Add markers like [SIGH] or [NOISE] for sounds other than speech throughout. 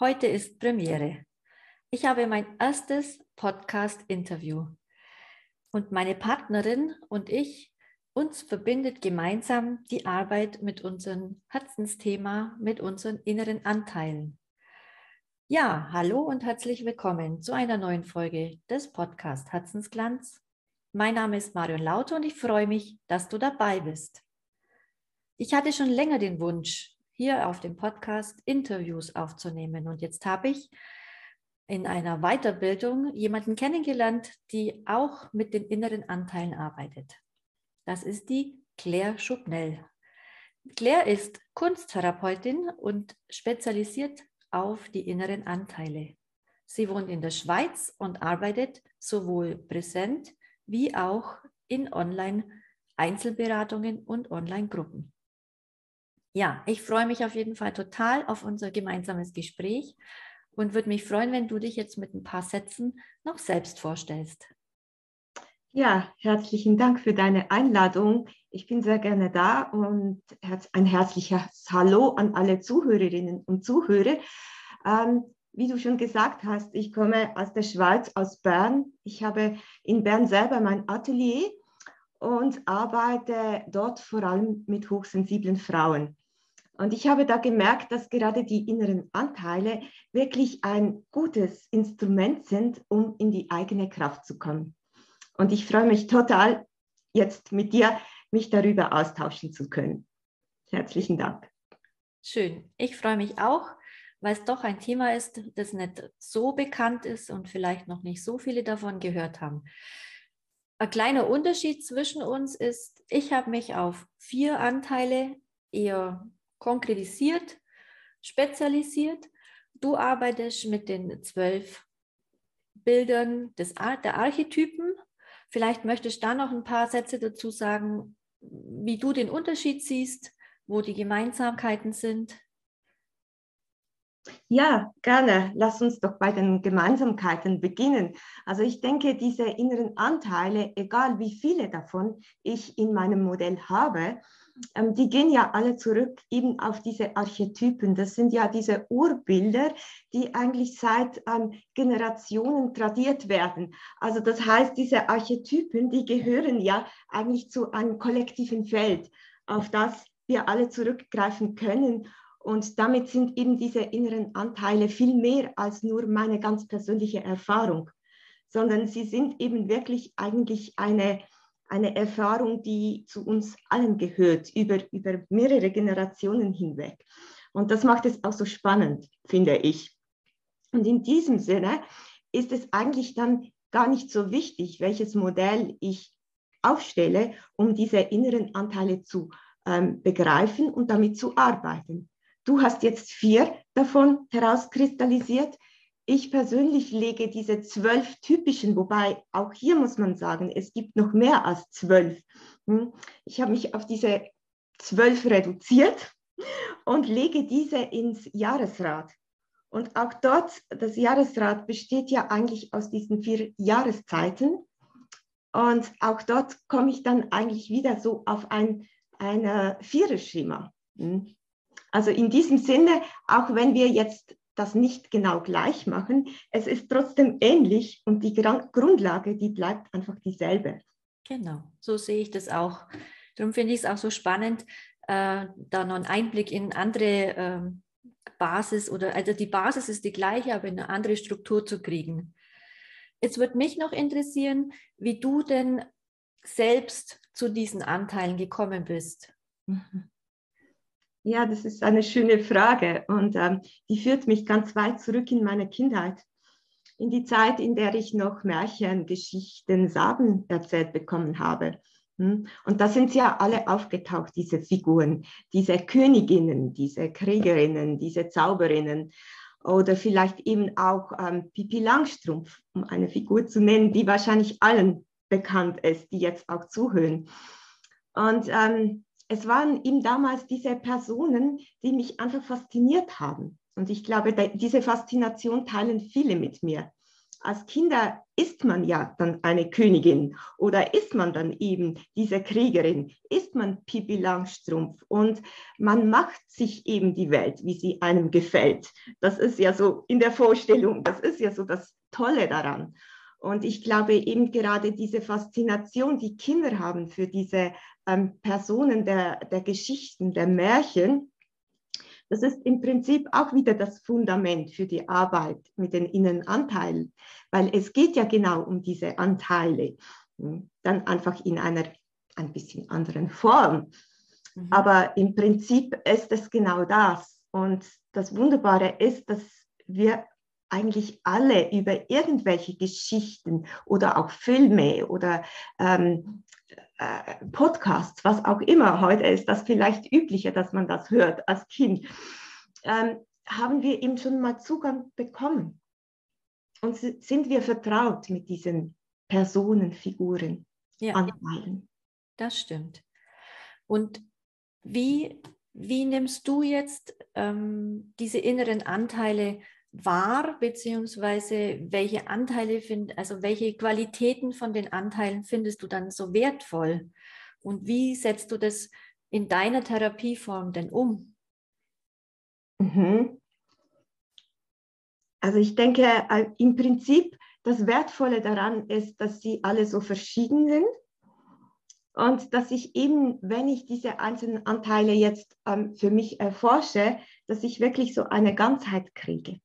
Heute ist Premiere. Ich habe mein erstes Podcast-Interview. Und meine Partnerin und ich, uns verbindet gemeinsam die Arbeit mit unserem Herzensthema, mit unseren inneren Anteilen. Ja, hallo und herzlich willkommen zu einer neuen Folge des Podcast Herzensglanz. Mein Name ist Marion Lauter und ich freue mich, dass du dabei bist. Ich hatte schon länger den Wunsch, hier auf dem Podcast Interviews aufzunehmen. Und jetzt habe ich in einer Weiterbildung jemanden kennengelernt, die auch mit den inneren Anteilen arbeitet. Das ist die Claire Schubnell. Claire ist Kunsttherapeutin und spezialisiert auf die inneren Anteile. Sie wohnt in der Schweiz und arbeitet sowohl präsent wie auch in Online-Einzelberatungen und Online-Gruppen. Ja, ich freue mich auf jeden Fall total auf unser gemeinsames Gespräch und würde mich freuen, wenn du dich jetzt mit ein paar Sätzen noch selbst vorstellst. Ja, herzlichen Dank für deine Einladung. Ich bin sehr gerne da und ein herzliches Hallo an alle Zuhörerinnen und Zuhörer. Ähm, wie du schon gesagt hast, ich komme aus der Schweiz, aus Bern. Ich habe in Bern selber mein Atelier und arbeite dort vor allem mit hochsensiblen Frauen. Und ich habe da gemerkt, dass gerade die inneren Anteile wirklich ein gutes Instrument sind, um in die eigene Kraft zu kommen. Und ich freue mich total, jetzt mit dir mich darüber austauschen zu können. Herzlichen Dank. Schön. Ich freue mich auch, weil es doch ein Thema ist, das nicht so bekannt ist und vielleicht noch nicht so viele davon gehört haben. Ein kleiner Unterschied zwischen uns ist, ich habe mich auf vier Anteile eher konkretisiert, spezialisiert. Du arbeitest mit den zwölf Bildern des, der Archetypen. Vielleicht möchtest du da noch ein paar Sätze dazu sagen, wie du den Unterschied siehst, wo die Gemeinsamkeiten sind. Ja, gerne. Lass uns doch bei den Gemeinsamkeiten beginnen. Also ich denke, diese inneren Anteile, egal wie viele davon ich in meinem Modell habe, ähm, die gehen ja alle zurück eben auf diese Archetypen. Das sind ja diese Urbilder, die eigentlich seit ähm, Generationen tradiert werden. Also das heißt, diese Archetypen, die gehören ja eigentlich zu einem kollektiven Feld, auf das wir alle zurückgreifen können. Und damit sind eben diese inneren Anteile viel mehr als nur meine ganz persönliche Erfahrung, sondern sie sind eben wirklich eigentlich eine eine Erfahrung, die zu uns allen gehört, über, über mehrere Generationen hinweg. Und das macht es auch so spannend, finde ich. Und in diesem Sinne ist es eigentlich dann gar nicht so wichtig, welches Modell ich aufstelle, um diese inneren Anteile zu ähm, begreifen und damit zu arbeiten. Du hast jetzt vier davon herauskristallisiert. Ich persönlich lege diese zwölf typischen, wobei auch hier muss man sagen, es gibt noch mehr als zwölf. Hm? Ich habe mich auf diese zwölf reduziert und lege diese ins Jahresrad. Und auch dort, das Jahresrad besteht ja eigentlich aus diesen vier Jahreszeiten. Und auch dort komme ich dann eigentlich wieder so auf ein, ein Viererschema. Also in diesem Sinne, auch wenn wir jetzt das nicht genau gleich machen. Es ist trotzdem ähnlich und die Grundlage, die bleibt einfach dieselbe. Genau, so sehe ich das auch. Darum finde ich es auch so spannend, äh, da noch einen Einblick in andere äh, Basis oder also die Basis ist die gleiche, aber in eine andere Struktur zu kriegen. Jetzt würde mich noch interessieren, wie du denn selbst zu diesen Anteilen gekommen bist. Mhm. Ja, das ist eine schöne Frage und ähm, die führt mich ganz weit zurück in meine Kindheit, in die Zeit, in der ich noch Märchen, Geschichten, Sagen erzählt bekommen habe. Hm? Und da sind sie ja alle aufgetaucht, diese Figuren, diese Königinnen, diese Kriegerinnen, diese Zauberinnen oder vielleicht eben auch ähm, Pipi Langstrumpf, um eine Figur zu nennen, die wahrscheinlich allen bekannt ist, die jetzt auch zuhören. Und ähm, es waren ihm damals diese Personen, die mich einfach fasziniert haben. Und ich glaube, diese Faszination teilen viele mit mir. als Kinder ist man ja dann eine Königin oder ist man dann eben diese Kriegerin, ist man Pippi Langstrumpf und man macht sich eben die Welt, wie sie einem gefällt. Das ist ja so in der Vorstellung, das ist ja so das Tolle daran. Und ich glaube eben gerade diese Faszination, die Kinder haben für diese ähm, Personen der, der Geschichten, der Märchen, das ist im Prinzip auch wieder das Fundament für die Arbeit mit den Innenanteilen, weil es geht ja genau um diese Anteile, hm, dann einfach in einer ein bisschen anderen Form. Mhm. Aber im Prinzip ist es genau das. Und das Wunderbare ist, dass wir eigentlich alle über irgendwelche Geschichten oder auch Filme oder ähm, äh, Podcasts, was auch immer heute ist, das vielleicht üblicher, dass man das hört als Kind, ähm, haben wir eben schon mal Zugang bekommen. Und sind wir vertraut mit diesen Personen, Figuren, ja, Anteilen. Das stimmt. Und wie, wie nimmst du jetzt ähm, diese inneren Anteile wahr, beziehungsweise welche Anteile find, also welche Qualitäten von den Anteilen findest du dann so wertvoll? Und wie setzt du das in deiner Therapieform denn um? Mhm. Also ich denke, äh, im Prinzip das Wertvolle daran ist, dass sie alle so verschieden sind und dass ich eben, wenn ich diese einzelnen Anteile jetzt ähm, für mich erforsche, dass ich wirklich so eine Ganzheit kriege.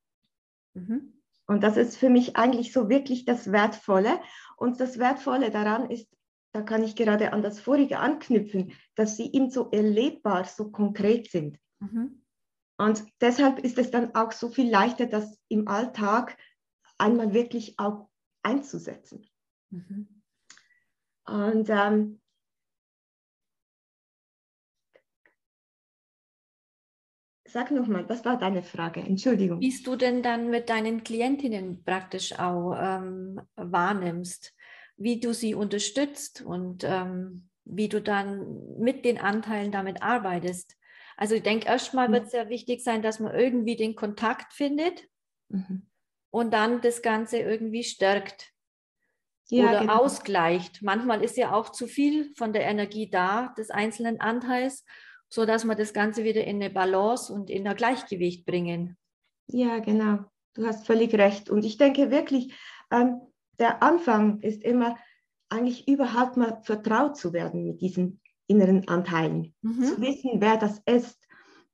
Mhm. Und das ist für mich eigentlich so wirklich das Wertvolle. Und das Wertvolle daran ist, da kann ich gerade an das vorige anknüpfen, dass sie eben so erlebbar, so konkret sind. Mhm. Und deshalb ist es dann auch so viel leichter, das im Alltag einmal wirklich auch einzusetzen. Mhm. Und ähm, Sag nochmal, was war deine Frage? Entschuldigung. Wie du denn dann mit deinen Klientinnen praktisch auch ähm, wahrnimmst, wie du sie unterstützt und ähm, wie du dann mit den Anteilen damit arbeitest. Also ich denke, erstmal mhm. wird es ja wichtig sein, dass man irgendwie den Kontakt findet mhm. und dann das Ganze irgendwie stärkt ja, oder genau. ausgleicht. Manchmal ist ja auch zu viel von der Energie da, des einzelnen Anteils so dass wir das Ganze wieder in eine Balance und in ein Gleichgewicht bringen. Ja, genau. Du hast völlig recht. Und ich denke wirklich, ähm, der Anfang ist immer eigentlich überhaupt mal vertraut zu werden mit diesen inneren Anteilen, mhm. zu wissen, wer das ist.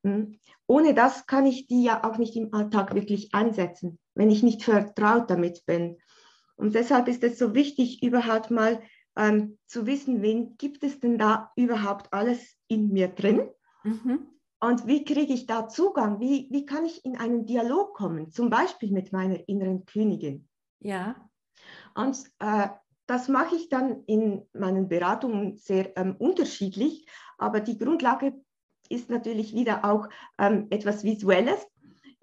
Hm? Ohne das kann ich die ja auch nicht im Alltag wirklich einsetzen, wenn ich nicht vertraut damit bin. Und deshalb ist es so wichtig, überhaupt mal ähm, zu wissen, wen gibt es denn da überhaupt alles in mir drin? Mhm. Und wie kriege ich da Zugang? Wie, wie kann ich in einen Dialog kommen, zum Beispiel mit meiner inneren Königin? Ja. Und äh, das mache ich dann in meinen Beratungen sehr ähm, unterschiedlich, aber die Grundlage ist natürlich wieder auch ähm, etwas Visuelles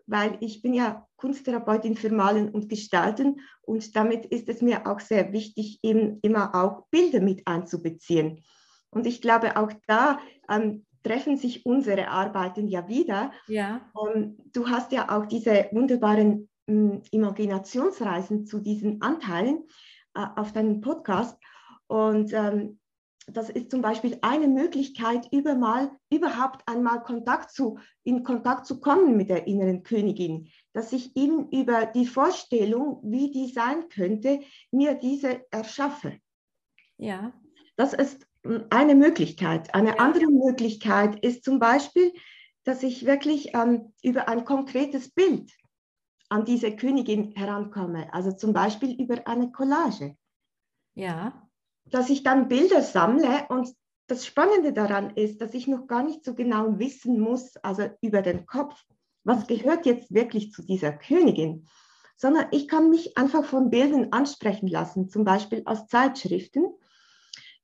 weil ich bin ja Kunsttherapeutin für Malen und Gestalten und damit ist es mir auch sehr wichtig, eben immer auch Bilder mit einzubeziehen. Und ich glaube, auch da ähm, treffen sich unsere Arbeiten ja wieder. Ja. Ähm, du hast ja auch diese wunderbaren ähm, Imaginationsreisen zu diesen Anteilen äh, auf deinem Podcast. Und ähm, das ist zum Beispiel eine Möglichkeit, über mal, überhaupt einmal Kontakt zu, in Kontakt zu kommen mit der inneren Königin, dass ich eben über die Vorstellung, wie die sein könnte, mir diese erschaffe. Ja. Das ist eine Möglichkeit. Eine ja. andere Möglichkeit ist zum Beispiel, dass ich wirklich ähm, über ein konkretes Bild an diese Königin herankomme, also zum Beispiel über eine Collage. Ja dass ich dann Bilder sammle und das Spannende daran ist, dass ich noch gar nicht so genau wissen muss, also über den Kopf, was gehört jetzt wirklich zu dieser Königin, sondern ich kann mich einfach von Bildern ansprechen lassen, zum Beispiel aus Zeitschriften,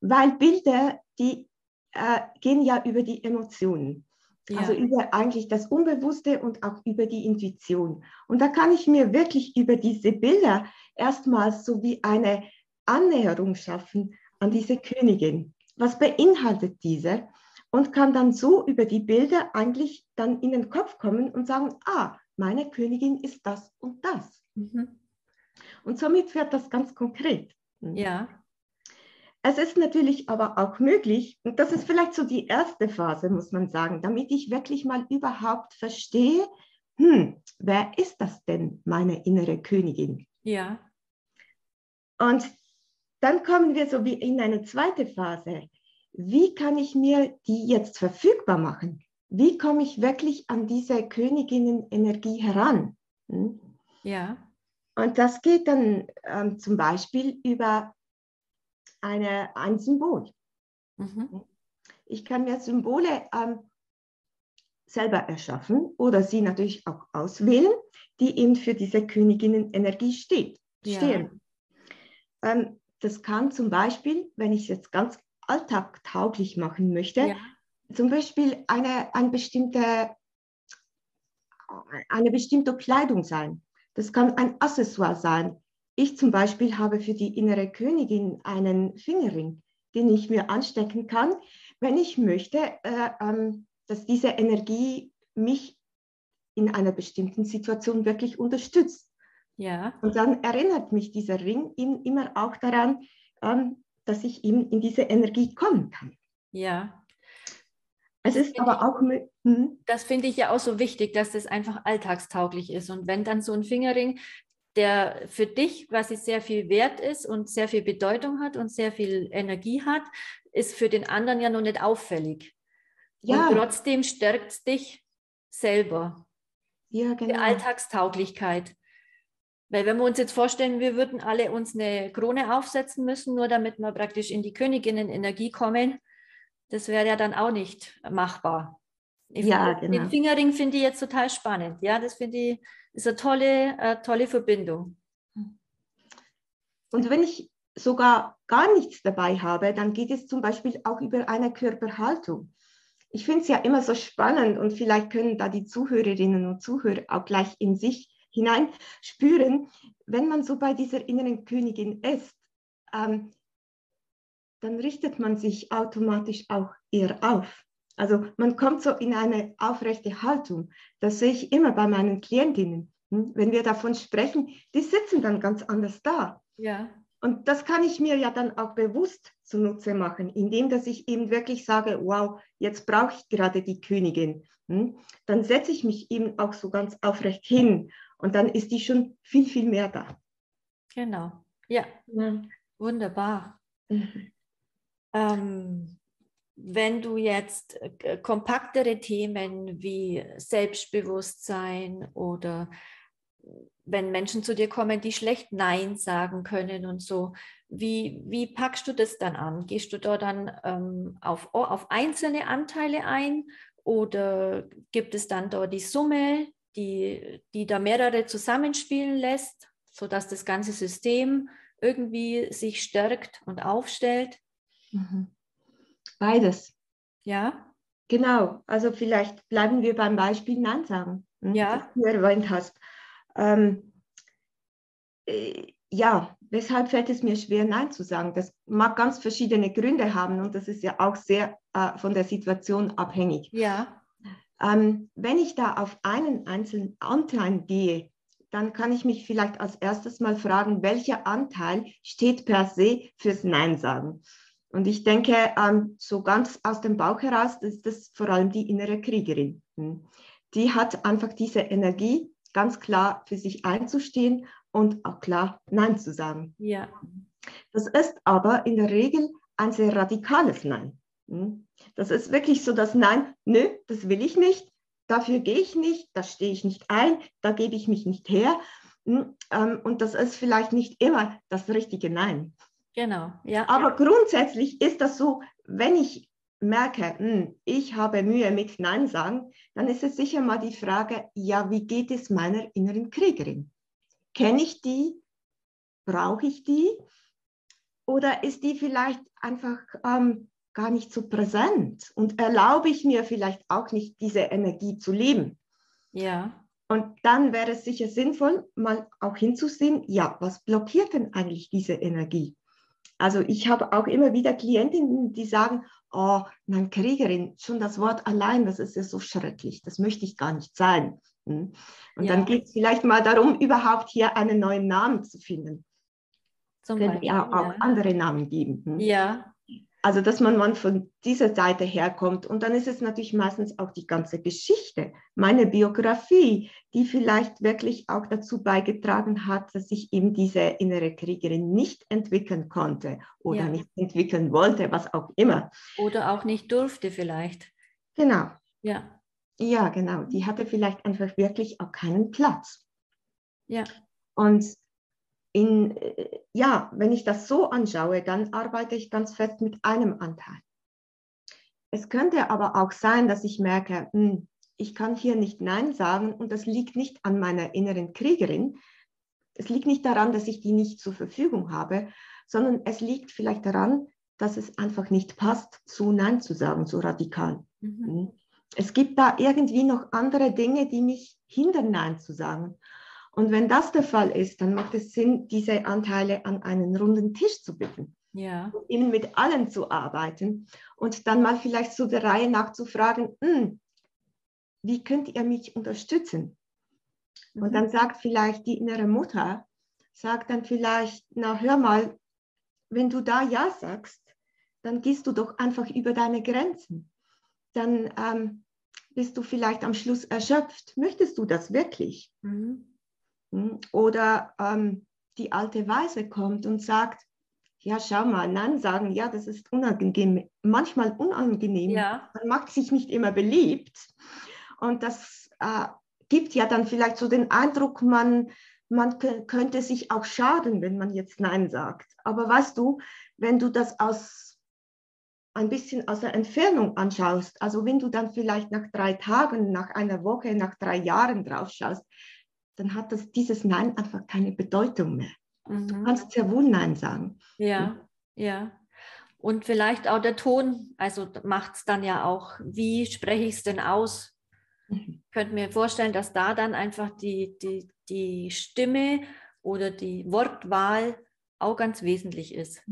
weil Bilder, die äh, gehen ja über die Emotionen. Ja. Also über eigentlich das Unbewusste und auch über die Intuition. Und da kann ich mir wirklich über diese Bilder erstmals so wie eine Annäherung schaffen an diese Königin. Was beinhaltet diese? Und kann dann so über die Bilder eigentlich dann in den Kopf kommen und sagen, ah, meine Königin ist das und das. Mhm. Und somit wird das ganz konkret. Hm. Ja. Es ist natürlich aber auch möglich, und das ist vielleicht so die erste Phase, muss man sagen, damit ich wirklich mal überhaupt verstehe, hm, wer ist das denn, meine innere Königin? Ja. Und dann kommen wir so wie in eine zweite Phase. Wie kann ich mir die jetzt verfügbar machen? Wie komme ich wirklich an diese Königinnenenergie heran? Hm? Ja. Und das geht dann ähm, zum Beispiel über eine, ein Symbol. Mhm. Ich kann mir Symbole ähm, selber erschaffen oder sie natürlich auch auswählen, die eben für diese Königinnenenergie steht, ja. stehen. Ähm, das kann zum Beispiel, wenn ich es jetzt ganz alltagtauglich machen möchte, ja. zum Beispiel eine, eine, bestimmte, eine bestimmte Kleidung sein. Das kann ein Accessoire sein. Ich zum Beispiel habe für die innere Königin einen Fingerring, den ich mir anstecken kann, wenn ich möchte, äh, ähm, dass diese Energie mich in einer bestimmten Situation wirklich unterstützt. Ja. Und dann erinnert mich dieser Ring immer auch daran, ähm, dass ich ihm in diese Energie kommen kann. Ja. Es ist aber auch. Hm? Das finde ich ja auch so wichtig, dass das einfach alltagstauglich ist. Und wenn dann so ein Fingerring, der für dich quasi sehr viel wert ist und sehr viel Bedeutung hat und sehr viel Energie hat, ist für den anderen ja noch nicht auffällig. Ja. Und trotzdem stärkt es dich selber. Ja, genau. Die Alltagstauglichkeit. Weil wenn wir uns jetzt vorstellen, wir würden alle uns eine Krone aufsetzen müssen, nur damit wir praktisch in die Königinnenenergie kommen, das wäre ja dann auch nicht machbar. Ich ja, genau. Den Fingerring finde ich jetzt total spannend. Ja, das finde ich ist eine tolle, äh, tolle Verbindung. Und wenn ich sogar gar nichts dabei habe, dann geht es zum Beispiel auch über eine Körperhaltung. Ich finde es ja immer so spannend und vielleicht können da die Zuhörerinnen und Zuhörer auch gleich in sich hinein spüren, wenn man so bei dieser inneren Königin ist, ähm, dann richtet man sich automatisch auch eher auf. Also man kommt so in eine aufrechte Haltung. Das sehe ich immer bei meinen Klientinnen. Hm? Wenn wir davon sprechen, die sitzen dann ganz anders da. Ja. Und das kann ich mir ja dann auch bewusst zunutze machen, indem dass ich eben wirklich sage, wow, jetzt brauche ich gerade die Königin. Hm? Dann setze ich mich eben auch so ganz aufrecht hin und dann ist die schon viel, viel mehr da. Genau. Ja. ja. Wunderbar. Mhm. Ähm, wenn du jetzt äh, kompaktere Themen wie Selbstbewusstsein oder wenn Menschen zu dir kommen, die schlecht Nein sagen können und so, wie, wie packst du das dann an? Gehst du da dann ähm, auf, auf einzelne Anteile ein oder gibt es dann da die Summe, die, die da mehrere zusammenspielen lässt, sodass das ganze System irgendwie sich stärkt und aufstellt? Mhm. Beides. Ja. Genau, also vielleicht bleiben wir beim Beispiel Nein sagen, hm, ja. das du erwähnt hast. Ähm, äh, ja, weshalb fällt es mir schwer, Nein zu sagen? Das mag ganz verschiedene Gründe haben und das ist ja auch sehr äh, von der Situation abhängig. Ja. Ähm, wenn ich da auf einen einzelnen Anteil gehe, dann kann ich mich vielleicht als erstes mal fragen, welcher Anteil steht per se fürs Nein sagen. Und ich denke, ähm, so ganz aus dem Bauch heraus ist das vor allem die innere Kriegerin. Hm. Die hat einfach diese Energie, ganz klar für sich einzustehen und auch klar Nein zu sagen. Ja. Das ist aber in der Regel ein sehr radikales Nein. Hm? Das ist wirklich so das Nein, nö, das will ich nicht, dafür gehe ich nicht, da stehe ich nicht ein, da gebe ich mich nicht her. Hm? Ähm, und das ist vielleicht nicht immer das richtige Nein. Genau, ja. Aber ja. grundsätzlich ist das so, wenn ich merke, hm, ich habe Mühe mit Nein sagen, dann ist es sicher mal die Frage, ja, wie geht es meiner inneren Kriegerin? Kenne ich die? Brauche ich die? Oder ist die vielleicht einfach ähm, gar nicht so präsent und erlaube ich mir vielleicht auch nicht, diese Energie zu leben. Ja. Und dann wäre es sicher sinnvoll, mal auch hinzusehen, ja, was blockiert denn eigentlich diese Energie? Also ich habe auch immer wieder Klientinnen, die sagen, oh, nein, Kriegerin, schon das Wort allein, das ist ja so schrecklich, das möchte ich gar nicht sein. Hm? Und ja. dann geht es vielleicht mal darum, überhaupt hier einen neuen Namen zu finden. Zum Können Beispiel, ja auch andere Namen geben. Hm? Ja. Also, dass man, man von dieser Seite herkommt. Und dann ist es natürlich meistens auch die ganze Geschichte, meine Biografie, die vielleicht wirklich auch dazu beigetragen hat, dass ich eben diese innere Kriegerin nicht entwickeln konnte oder ja. nicht entwickeln wollte, was auch immer. Oder auch nicht durfte vielleicht. Genau. Ja. Ja, genau. Die hatte vielleicht einfach wirklich auch keinen Platz. Ja. Und in, äh, ja, wenn ich das so anschaue, dann arbeite ich ganz fest mit einem Anteil. Es könnte aber auch sein, dass ich merke, hm, ich kann hier nicht Nein sagen und das liegt nicht an meiner inneren Kriegerin. Es liegt nicht daran, dass ich die nicht zur Verfügung habe, sondern es liegt vielleicht daran, dass es einfach nicht passt, zu Nein zu sagen, so radikal. Mhm. Hm. Es gibt da irgendwie noch andere Dinge, die mich hindern, Nein zu sagen. Und wenn das der Fall ist, dann macht es Sinn, diese Anteile an einen runden Tisch zu bitten. Ja. Ihnen mit allen zu arbeiten und dann mal vielleicht so der Reihe nach zu fragen, hm, wie könnt ihr mich unterstützen? Mhm. Und dann sagt vielleicht die innere Mutter, sagt dann vielleicht, na hör mal, wenn du da Ja sagst, dann gehst du doch einfach über deine Grenzen. Dann ähm, bist du vielleicht am Schluss erschöpft. Möchtest du das wirklich? Mhm. Oder ähm, die alte Weise kommt und sagt, ja, schau mal, Nein sagen, ja, das ist unangenehm, manchmal unangenehm. Ja. Man macht sich nicht immer beliebt. Und das äh, gibt ja dann vielleicht so den Eindruck, man, man könnte sich auch schaden, wenn man jetzt Nein sagt. Aber weißt du, wenn du das aus ein bisschen aus der Entfernung anschaust, also wenn du dann vielleicht nach drei Tagen, nach einer Woche, nach drei Jahren drauf schaust, dann hat das, dieses Nein einfach keine Bedeutung mehr. Mhm. Du kannst sehr wohl Nein sagen. Ja, ja. Und vielleicht auch der Ton, also macht es dann ja auch, wie spreche ich es denn aus? Mhm. Ich könnte mir vorstellen, dass da dann einfach die, die, die Stimme oder die Wortwahl auch ganz wesentlich ist.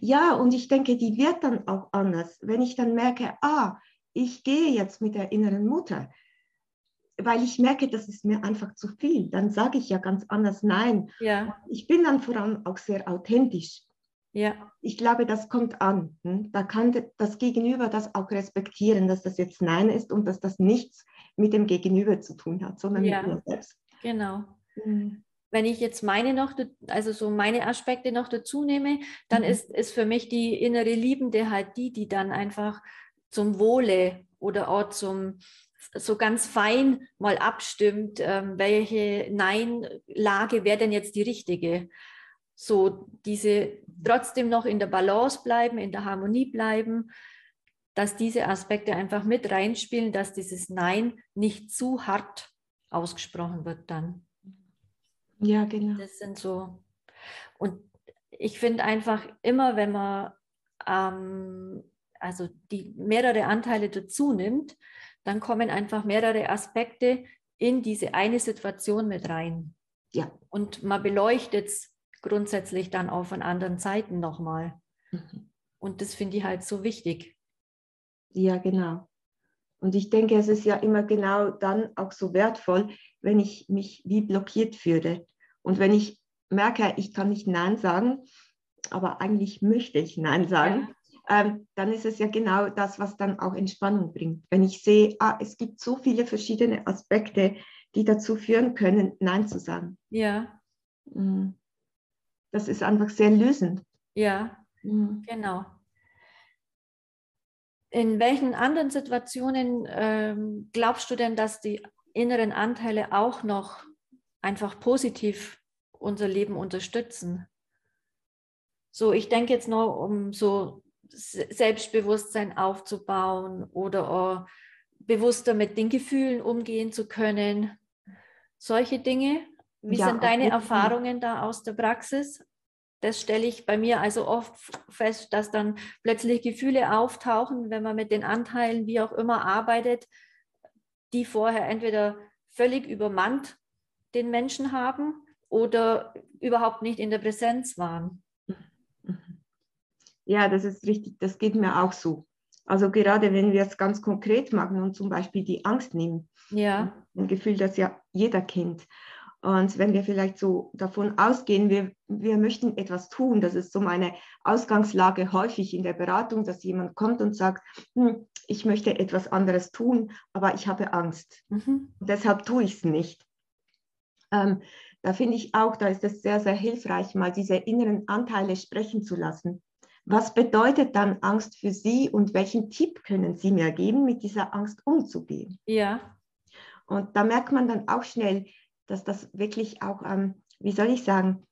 Ja, und ich denke, die wird dann auch anders, wenn ich dann merke, ah, ich gehe jetzt mit der inneren Mutter weil ich merke, das ist mir einfach zu viel. Dann sage ich ja ganz anders Nein. Ja. Ich bin dann vor allem auch sehr authentisch. Ja. Ich glaube, das kommt an. Hm? Da kann das Gegenüber das auch respektieren, dass das jetzt Nein ist und dass das nichts mit dem Gegenüber zu tun hat, sondern ja. mit mir selbst. Genau. Mhm. Wenn ich jetzt meine noch, also so meine Aspekte noch dazu nehme, dann mhm. ist, ist für mich die innere Liebende halt die, die dann einfach zum Wohle oder auch zum, so ganz fein mal abstimmt, ähm, welche Nein-Lage wäre denn jetzt die richtige. So diese trotzdem noch in der Balance bleiben, in der Harmonie bleiben, dass diese Aspekte einfach mit reinspielen, dass dieses Nein nicht zu hart ausgesprochen wird dann. Ja, genau. Das sind so. Und ich finde einfach immer, wenn man ähm, also die mehrere Anteile dazu nimmt, dann kommen einfach mehrere Aspekte in diese eine Situation mit rein. Ja. Und man beleuchtet es grundsätzlich dann auch von anderen Seiten nochmal. Mhm. Und das finde ich halt so wichtig. Ja, genau. Und ich denke, es ist ja immer genau dann auch so wertvoll, wenn ich mich wie blockiert fühle. Und wenn ich merke, ich kann nicht Nein sagen, aber eigentlich möchte ich Nein sagen, ja ähm, dann ist es ja genau das, was dann auch Entspannung bringt. Wenn ich sehe, ah, es gibt so viele verschiedene Aspekte, die dazu führen können, Nein zu sagen. Ja. Mm. Das ist einfach sehr lösend. Ja, mhm. genau. In welchen anderen Situationen ähm, glaubst du denn, dass die inneren Anteile auch noch einfach positiv unser Leben unterstützen? So, ich denke jetzt noch um so Selbstbewusstsein aufzubauen oder auch bewusster mit den Gefühlen umgehen zu können. Solche Dinge. Wie ja, sind deine Erfahrungen da aus der Praxis? Das stelle ich bei mir also oft fest, dass dann plötzlich Gefühle auftauchen, wenn man mit den Anteilen, wie auch immer, arbeitet, die vorher entweder völlig übermannt den Menschen haben oder überhaupt nicht in der Präsenz waren. Ja, das ist richtig, das geht mir auch so. Also gerade wenn wir es ganz konkret machen und zum Beispiel die Angst nehmen. Ja. Ein Gefühl, das ja jeder kennt. Und wenn wir vielleicht so davon ausgehen, wir, wir möchten etwas tun, das ist so meine Ausgangslage häufig in der Beratung, dass jemand kommt und sagt, hm, ich möchte etwas anderes tun, aber ich habe Angst. Mhm. Deshalb tue ich es nicht. Ähm, da finde ich auch, da ist es sehr, sehr hilfreich, mal diese inneren Anteile sprechen zu lassen. Was bedeutet dann Angst für Sie und welchen Tipp können Sie mir geben, mit dieser Angst umzugehen? Ja. Und da merkt man dann auch schnell, dass das wirklich auch, ähm, wie soll ich sagen,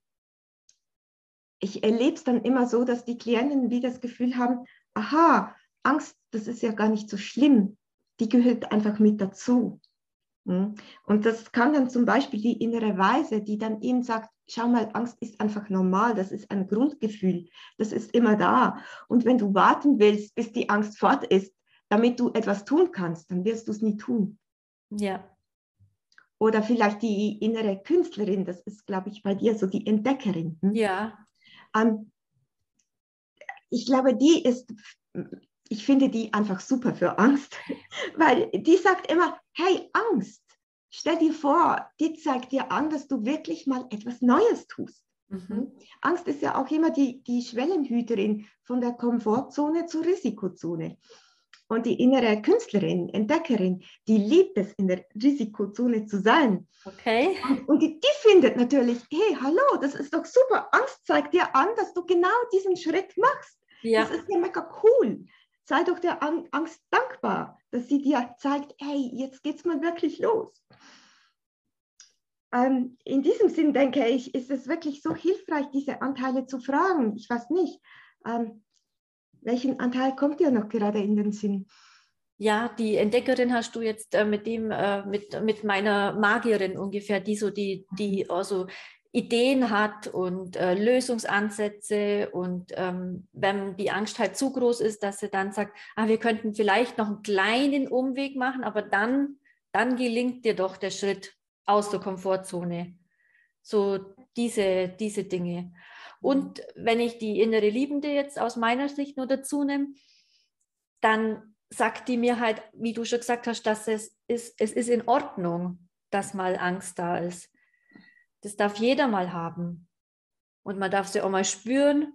ich erlebe es dann immer so, dass die Klienten wie das Gefühl haben, aha, Angst, das ist ja gar nicht so schlimm, die gehört einfach mit dazu. Hm? Und das kann dann zum Beispiel die innere Weise, die dann eben sagt, schau mal, Angst ist einfach normal, das ist ein Grundgefühl, das ist immer da. Und wenn du warten willst, bis die Angst fort ist, damit du etwas tun kannst, dann wirst du es nie tun. Ja. Oder vielleicht die innere Künstlerin, das ist, glaube ich, bei dir so die Entdeckerin. Hm? Ja. Ähm, ich glaube, die ist, ich finde die einfach super für Angst, [LAUGHS] weil die sagt immer, hey, Angst, stell dir vor, die zeigt dir an, dass du wirklich mal etwas Neues tust. Mhm. Hm? Angst ist ja auch immer die, die Schwellenhüterin von der Komfortzone zur Risikozone. Und die innere Künstlerin, Entdeckerin, die liebt es, in der Risikozone zu sein. Okay. Und, und die, die, findet natürlich, hey, hallo, das ist doch super. Angst zeigt dir an, dass du genau diesen Schritt machst. Ja. Das ist ja mega cool. Sei doch der Angst dankbar, dass sie dir zeigt, hey, jetzt geht's mal wirklich los. Ähm, in diesem Sinn denke ich, ist es wirklich so hilfreich, diese Anteile zu fragen. Ich weiß nicht, ähm, welchen Anteil kommt dir noch gerade in den Sinn? Ja, die Entdeckerin hast du jetzt äh, mit dem, äh, mit, mit meiner Magierin ungefähr, die so die, die also Ideen hat und äh, Lösungsansätze und ähm, wenn die Angst halt zu groß ist, dass sie dann sagt, ah, wir könnten vielleicht noch einen kleinen Umweg machen, aber dann, dann gelingt dir doch der Schritt aus der Komfortzone. So diese, diese Dinge. Und wenn ich die innere Liebende jetzt aus meiner Sicht nur dazu nehme, dann sagt die mir halt, wie du schon gesagt hast, dass es ist, es ist in Ordnung, dass mal Angst da ist. Das darf jeder mal haben. Und man darf sie auch mal spüren.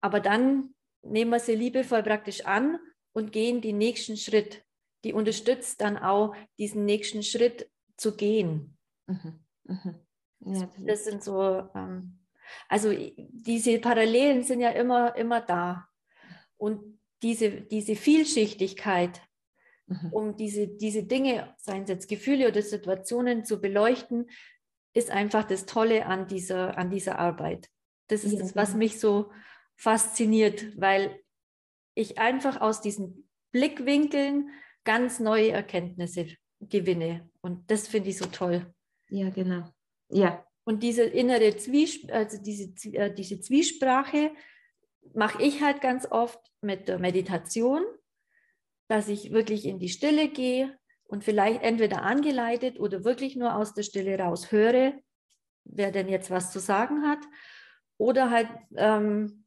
Aber dann nehmen wir sie liebevoll praktisch an und gehen den nächsten Schritt. Die unterstützt dann auch, diesen nächsten Schritt zu gehen. Mhm. Mhm. Ja, das, das sind so ähm, also diese Parallelen sind ja immer, immer da. Und diese, diese Vielschichtigkeit, mhm. um diese, diese Dinge, seien es jetzt Gefühle oder Situationen zu beleuchten, ist einfach das Tolle an dieser, an dieser Arbeit. Das ist ja, das, was mich so fasziniert, weil ich einfach aus diesen Blickwinkeln ganz neue Erkenntnisse gewinne. Und das finde ich so toll. Ja, genau. Ja, und diese innere Zwiesp also diese, äh, diese Zwiesprache mache ich halt ganz oft mit der Meditation, dass ich wirklich in die Stille gehe und vielleicht entweder angeleitet oder wirklich nur aus der Stille raus höre, wer denn jetzt was zu sagen hat. Oder halt, ähm,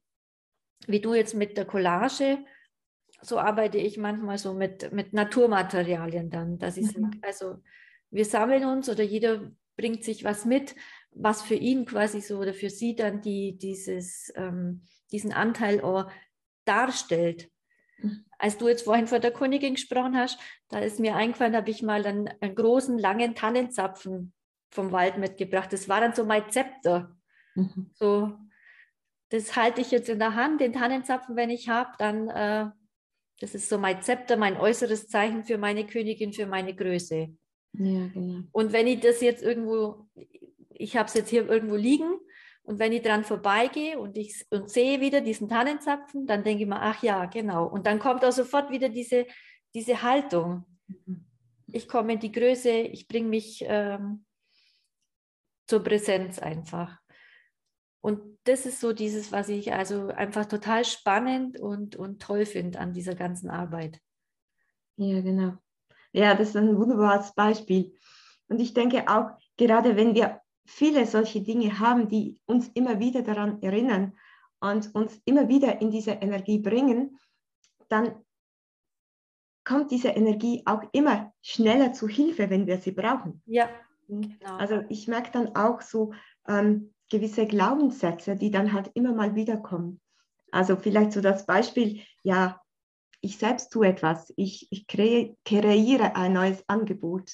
wie du jetzt mit der Collage, so arbeite ich manchmal so mit, mit Naturmaterialien dann, dass ich mhm. sage, also wir sammeln uns oder jeder bringt sich was mit, was für ihn quasi so oder für sie dann die, dieses, ähm, diesen Anteil darstellt. Als du jetzt vorhin vor der Königin gesprochen hast, da ist mir eingefallen, habe ich mal einen, einen, großen, langen Tannenzapfen vom Wald mitgebracht. Das war dann so mein Zepter. Mhm. So, das halte ich jetzt in der Hand, den Tannenzapfen, wenn ich habe, dann, äh, das ist so mein Zepter, mein äußeres Zeichen für meine Königin, für meine Größe. Ja, genau. Und wenn ich das jetzt irgendwo, ich habe es jetzt hier irgendwo liegen und wenn ich dran vorbeigehe und ich und sehe wieder diesen Tannenzapfen, dann denke ich mir, ach ja, genau. Und dann kommt auch sofort wieder diese, diese Haltung. Mhm. Ich komme in die Größe, ich bringe mich ähm, zur Präsenz einfach. Und das ist so dieses, was ich also einfach total spannend und, und toll finde an dieser ganzen Arbeit. Ja, genau. Ja, das ist ein wunderbares Beispiel. Und ich denke auch, gerade wenn wir viele solche Dinge haben, die uns immer wieder daran erinnern und uns immer wieder in diese Energie bringen, dann kommt diese Energie auch immer schneller zu Hilfe, wenn wir sie brauchen. Ja. Genau. Also ich merke dann auch so ähm, gewisse Glaubenssätze, die dann halt immer mal wiederkommen. Also vielleicht so das Beispiel, ja, ich selbst tue etwas, ich, ich kre kreiere ein neues Angebot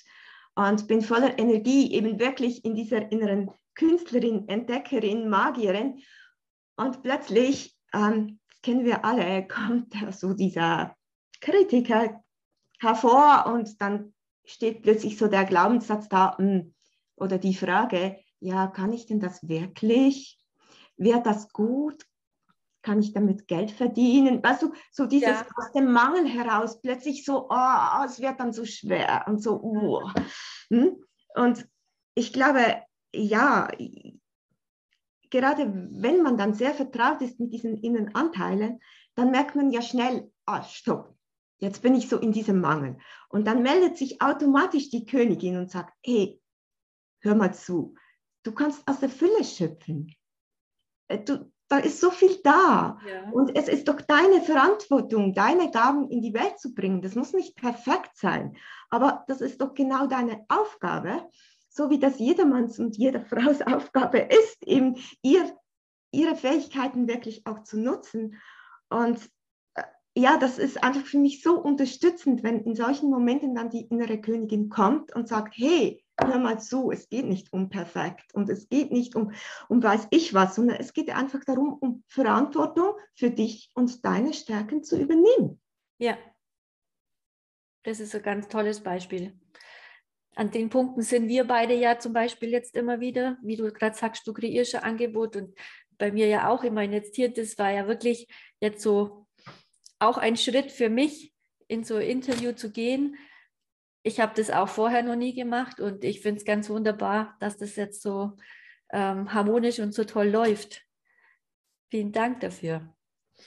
und bin voller Energie, eben wirklich in dieser inneren Künstlerin, Entdeckerin, Magierin. Und plötzlich, ähm, kennen wir alle, kommt so dieser Kritiker hervor und dann steht plötzlich so der Glaubenssatz da hm, oder die Frage, ja, kann ich denn das wirklich? Wäre das gut? Kann ich damit Geld verdienen? Weißt du, so dieses ja. aus dem Mangel heraus plötzlich so, oh, es wird dann so schwer und so, uh. Und ich glaube, ja, gerade wenn man dann sehr vertraut ist mit diesen inneren Anteilen, dann merkt man ja schnell, ah, stopp, jetzt bin ich so in diesem Mangel. Und dann meldet sich automatisch die Königin und sagt, hey, hör mal zu, du kannst aus der Fülle schöpfen. Äh, du, da ist so viel da. Ja. Und es ist doch deine Verantwortung, deine Gaben in die Welt zu bringen. Das muss nicht perfekt sein, aber das ist doch genau deine Aufgabe, so wie das jedermanns und jeder Frau's [LAUGHS] Aufgabe ist, eben ihr, ihre Fähigkeiten wirklich auch zu nutzen. Und äh, ja, das ist einfach für mich so unterstützend, wenn in solchen Momenten dann die innere Königin kommt und sagt, hey, hör mal zu, es geht nicht um perfekt und es geht nicht um, um weiß ich was, sondern es geht einfach darum, um Verantwortung für dich und deine Stärken zu übernehmen. Ja, das ist ein ganz tolles Beispiel. An den Punkten sind wir beide ja zum Beispiel jetzt immer wieder, wie du gerade sagst, du kreierst ein Angebot und bei mir ja auch immer jetzt hier, das war ja wirklich jetzt so auch ein Schritt für mich, in so ein Interview zu gehen, ich habe das auch vorher noch nie gemacht und ich finde es ganz wunderbar, dass das jetzt so ähm, harmonisch und so toll läuft. Vielen Dank dafür.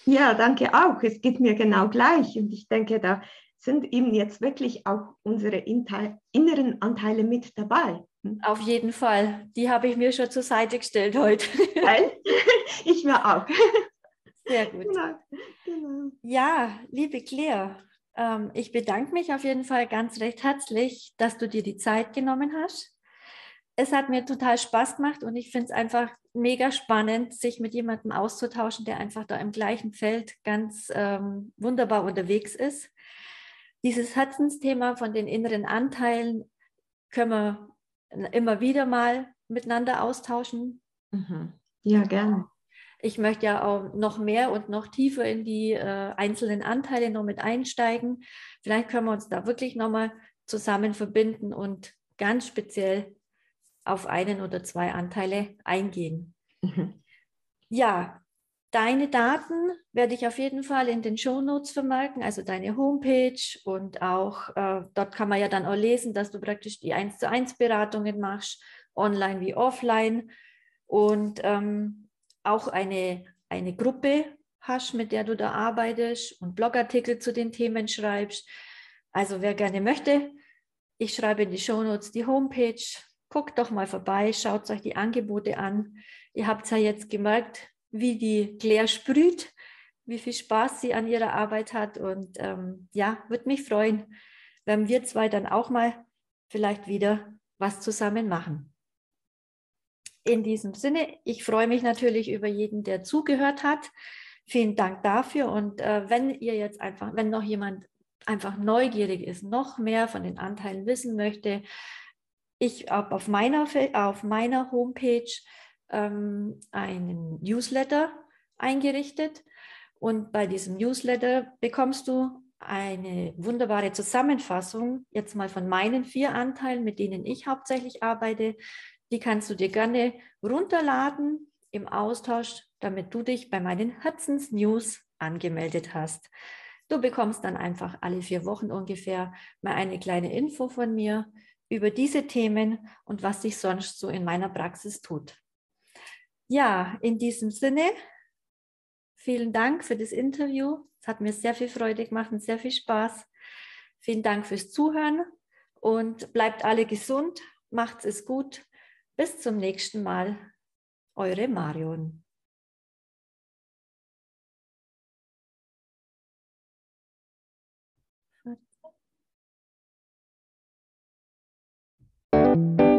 Ja, danke auch. Es geht mir genau gleich und ich denke, da sind eben jetzt wirklich auch unsere inneren Anteile mit dabei. Hm? Auf jeden Fall. Die habe ich mir schon zur Seite gestellt heute. [LAUGHS] ich mir auch. Sehr gut. Genau. Genau. Ja, liebe Claire, ich bedanke mich auf jeden Fall ganz recht herzlich, dass du dir die Zeit genommen hast. Es hat mir total Spaß gemacht und ich finde es einfach mega spannend, sich mit jemandem auszutauschen, der einfach da im gleichen Feld ganz ähm, wunderbar unterwegs ist. Dieses Herzensthema von den inneren Anteilen können wir immer wieder mal miteinander austauschen. Mhm. Ja, gerne ich möchte ja auch noch mehr und noch tiefer in die äh, einzelnen Anteile noch mit einsteigen. Vielleicht können wir uns da wirklich nochmal zusammen verbinden und ganz speziell auf einen oder zwei Anteile eingehen. Mhm. Ja, deine Daten werde ich auf jeden Fall in den Show Notes vermerken, also deine Homepage und auch äh, dort kann man ja dann auch lesen, dass du praktisch die 1 zu 1 Beratungen machst, online wie offline. Und ähm, auch eine, eine Gruppe hast, mit der du da arbeitest und Blogartikel zu den Themen schreibst. Also wer gerne möchte, ich schreibe in die Shownotes die Homepage. Guckt doch mal vorbei, schaut euch die Angebote an. Ihr habt ja jetzt gemerkt, wie die Claire sprüht, wie viel Spaß sie an ihrer Arbeit hat. Und ähm, ja, würde mich freuen, wenn wir zwei dann auch mal vielleicht wieder was zusammen machen. In diesem Sinne, ich freue mich natürlich über jeden, der zugehört hat. Vielen Dank dafür. Und äh, wenn ihr jetzt einfach, wenn noch jemand einfach neugierig ist, noch mehr von den Anteilen wissen möchte, ich habe auf meiner, auf meiner Homepage ähm, einen Newsletter eingerichtet. Und bei diesem Newsletter bekommst du eine wunderbare Zusammenfassung jetzt mal von meinen vier Anteilen, mit denen ich hauptsächlich arbeite, die kannst du dir gerne runterladen im Austausch, damit du dich bei meinen Herzensnews angemeldet hast. Du bekommst dann einfach alle vier Wochen ungefähr mal eine kleine Info von mir über diese Themen und was sich sonst so in meiner Praxis tut. Ja, in diesem Sinne, vielen Dank für das Interview. Es hat mir sehr viel Freude gemacht und sehr viel Spaß. Vielen Dank fürs Zuhören und bleibt alle gesund, macht es gut bis zum nächsten Mal, eure Marion. Thank you.